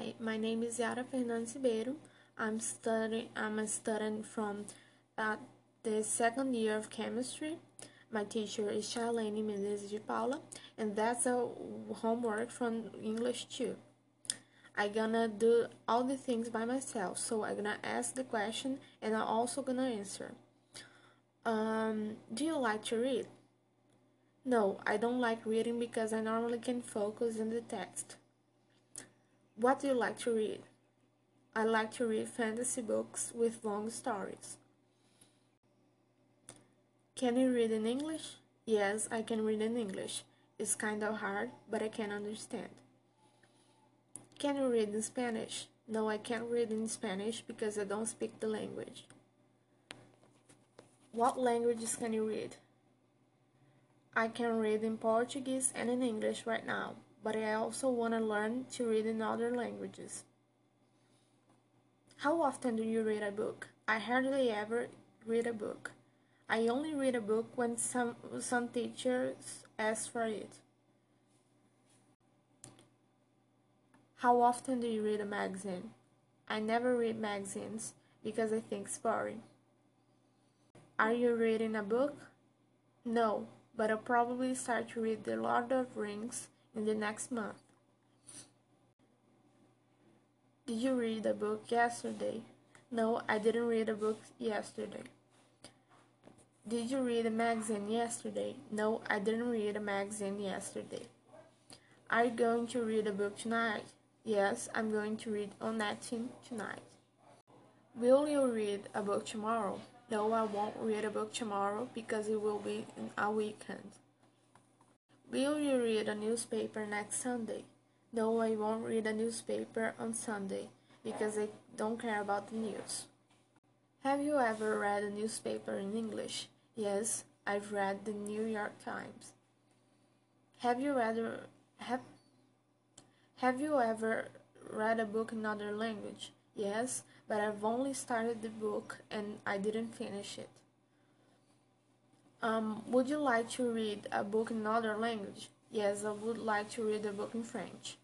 Hi, my name is Yara Fernandes Ribeiro. I'm studying. I'm a student from uh, the second year of chemistry. My teacher is Charlene Menezes de Paula, and that's a homework from English too. I gonna do all the things by myself, so I'm gonna ask the question and I'm also gonna answer. Um, do you like to read? No, I don't like reading because I normally can focus on the text. What do you like to read? I like to read fantasy books with long stories. Can you read in English? Yes, I can read in English. It's kind of hard, but I can understand. Can you read in Spanish? No, I can't read in Spanish because I don't speak the language. What languages can you read? I can read in Portuguese and in English right now, but I also want to learn to read in other languages. How often do you read a book? I hardly ever read a book. I only read a book when some, some teachers ask for it. How often do you read a magazine? I never read magazines because I think it's boring. Are you reading a book? No, but I'll probably start to read The Lord of Rings in the next month. Did you read a book yesterday? No, I didn't read a book yesterday. Did you read a magazine yesterday? No, I didn't read a magazine yesterday. Are you going to read a book tonight? Yes, I'm going to read on Latin tonight. Will you read a book tomorrow? No, I won't read a book tomorrow because it will be a weekend. Will you read a newspaper next Sunday? No, I won't read a newspaper on Sunday because I don't care about the news. Have you ever read a newspaper in English? Yes, I've read the New York Times. Have you read have Have you ever read a book in another language? Yes, but I've only started the book and I didn't finish it. Um, would you like to read a book in another language? Yes, I would like to read a book in French.